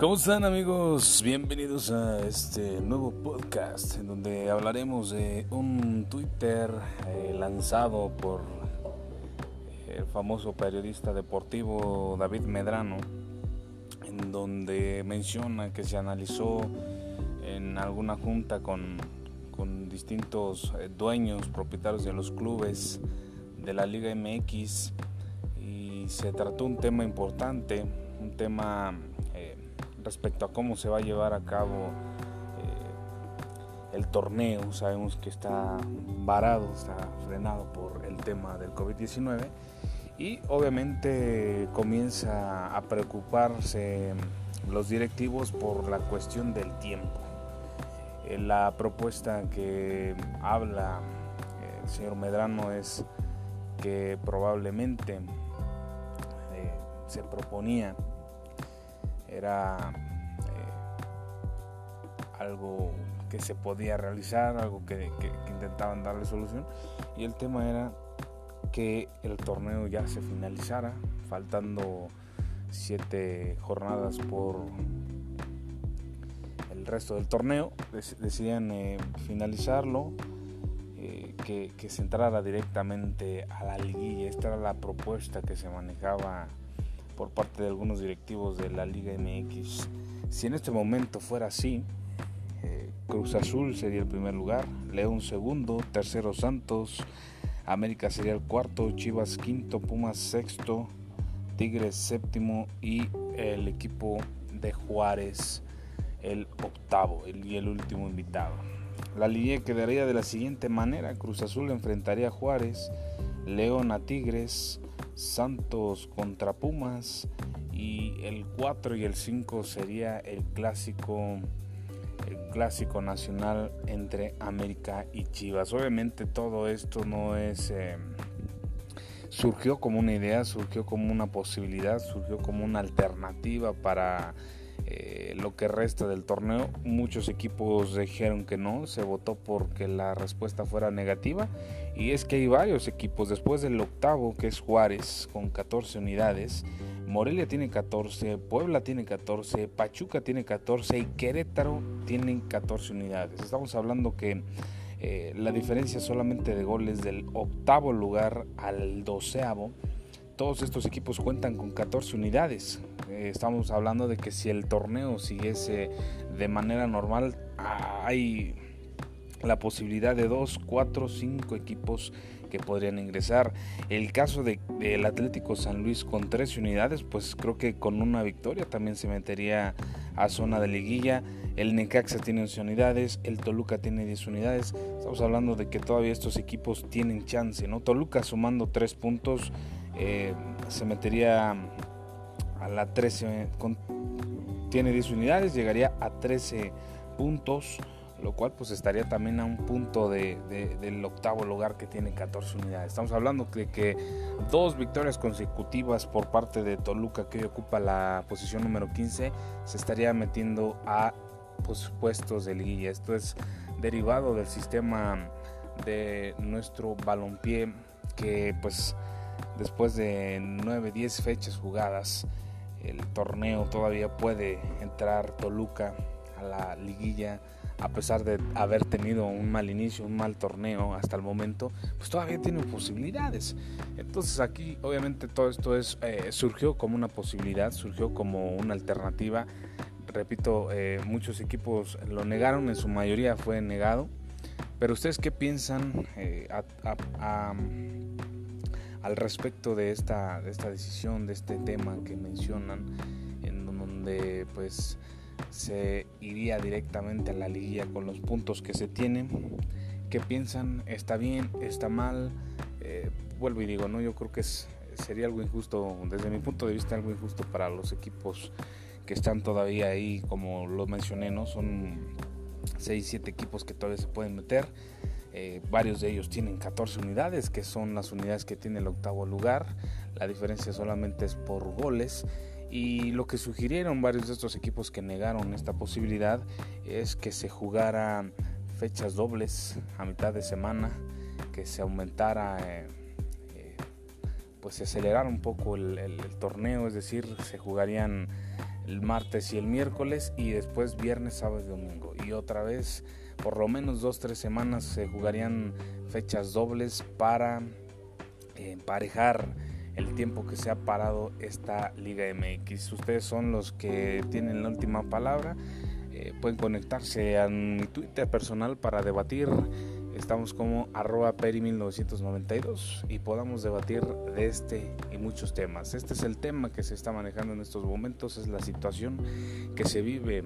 ¿Cómo están amigos? Bienvenidos a este nuevo podcast en donde hablaremos de un Twitter eh, lanzado por el famoso periodista deportivo David Medrano, en donde menciona que se analizó en alguna junta con, con distintos eh, dueños, propietarios de los clubes de la Liga MX y se trató un tema importante, un tema respecto a cómo se va a llevar a cabo eh, el torneo. Sabemos que está varado, está frenado por el tema del COVID-19 y obviamente comienza a preocuparse los directivos por la cuestión del tiempo. Eh, la propuesta que habla eh, el señor Medrano es que probablemente se proponía era eh, algo que se podía realizar, algo que, intentaban darle solución. Y el tema era que el torneo ya se finalizara, faltando siete jornadas por el resto del torneo. Decidían eh, finalizarlo, eh, que, que, se entrara directamente a la liguilla. Esta era la propuesta que se manejaba por parte de algunos directivos de la Liga MX. Si en este momento fuera así, eh, Cruz Azul sería el primer lugar, León segundo, tercero Santos, América sería el cuarto, Chivas quinto, Pumas sexto, Tigres séptimo y el equipo de Juárez el octavo y el último invitado. La liga quedaría de la siguiente manera, Cruz Azul enfrentaría a Juárez, León a Tigres, Santos contra Pumas y el 4 y el 5 sería el clásico el clásico nacional entre América y Chivas. Obviamente todo esto no es eh, surgió como una idea, surgió como una posibilidad, surgió como una alternativa para eh, lo que resta del torneo. Muchos equipos dijeron que no, se votó porque la respuesta fuera negativa. Y es que hay varios equipos, después del octavo, que es Juárez, con 14 unidades. Morelia tiene 14, Puebla tiene 14, Pachuca tiene 14 y Querétaro tienen 14 unidades. Estamos hablando que eh, la diferencia solamente de goles del octavo lugar al doceavo todos estos equipos cuentan con 14 unidades. Eh, estamos hablando de que si el torneo siguiese de manera normal, hay la posibilidad de 2, 4, 5 equipos que podrían ingresar. El caso del Atlético San Luis con 13 unidades, pues creo que con una victoria también se metería a zona de liguilla. El Necaxa tiene 11 unidades, el Toluca tiene 10 unidades. Estamos hablando de que todavía estos equipos tienen chance, ¿no? Toluca sumando 3 puntos eh, se metería a la 13, tiene 10 unidades, llegaría a 13 puntos, lo cual pues estaría también a un punto de, del octavo lugar que tiene 14 unidades. Estamos hablando de que dos victorias consecutivas por parte de Toluca que hoy ocupa la posición número 15 se estaría metiendo a pues, puestos de liguilla. Esto es derivado del sistema de nuestro balompié que pues después de 9, 10 fechas jugadas, el torneo todavía puede entrar Toluca a la liguilla a pesar de haber tenido un mal inicio, un mal torneo hasta el momento, pues todavía tiene posibilidades. Entonces aquí obviamente todo esto es, eh, surgió como una posibilidad, surgió como una alternativa. Repito, eh, muchos equipos lo negaron, en su mayoría fue negado. Pero ustedes qué piensan eh, al respecto de esta, de esta decisión, de este tema que mencionan, en donde pues se iría directamente a la liguilla con los puntos que se tienen. ¿Qué piensan? ¿Está bien? ¿Está mal? Eh, vuelvo y digo, no, yo creo que es, sería algo injusto, desde mi punto de vista, algo injusto para los equipos que están todavía ahí, como lo mencioné, ¿no? Son 6, 7 equipos que todavía se pueden meter. Eh, varios de ellos tienen 14 unidades, que son las unidades que tiene el octavo lugar. La diferencia solamente es por goles. Y lo que sugirieron varios de estos equipos que negaron esta posibilidad es que se jugara fechas dobles a mitad de semana, que se aumentara, eh, eh, pues se acelerara un poco el, torneo, es decir, se jugarían el martes y el miércoles y después viernes, sábado y domingo. Y otra vez, por lo menos dos, tres semanas se jugarían fechas dobles para eh, emparejar el tiempo que se ha parado esta Liga MX. Ustedes son los que tienen la última palabra. Eh, pueden conectarse a mi Twitter personal para debatir. Estamos como arroba peri1992 y podamos debatir de este y muchos temas. Este es el tema que se está manejando en estos momentos, es la situación que se vive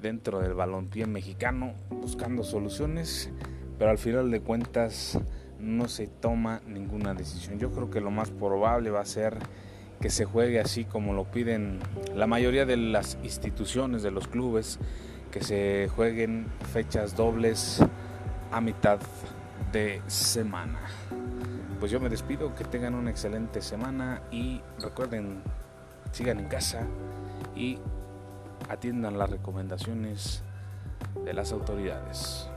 dentro del balompié mexicano buscando soluciones, pero al final de cuentas no se toma ninguna decisión. Yo creo que lo más probable va a ser que se juegue así como lo piden la mayoría de las instituciones, de los clubes, que se jueguen fechas dobles a mitad de semana. Pues yo me despido, que tengan una excelente semana y recuerden, sigan en casa y atiendan las recomendaciones de las autoridades.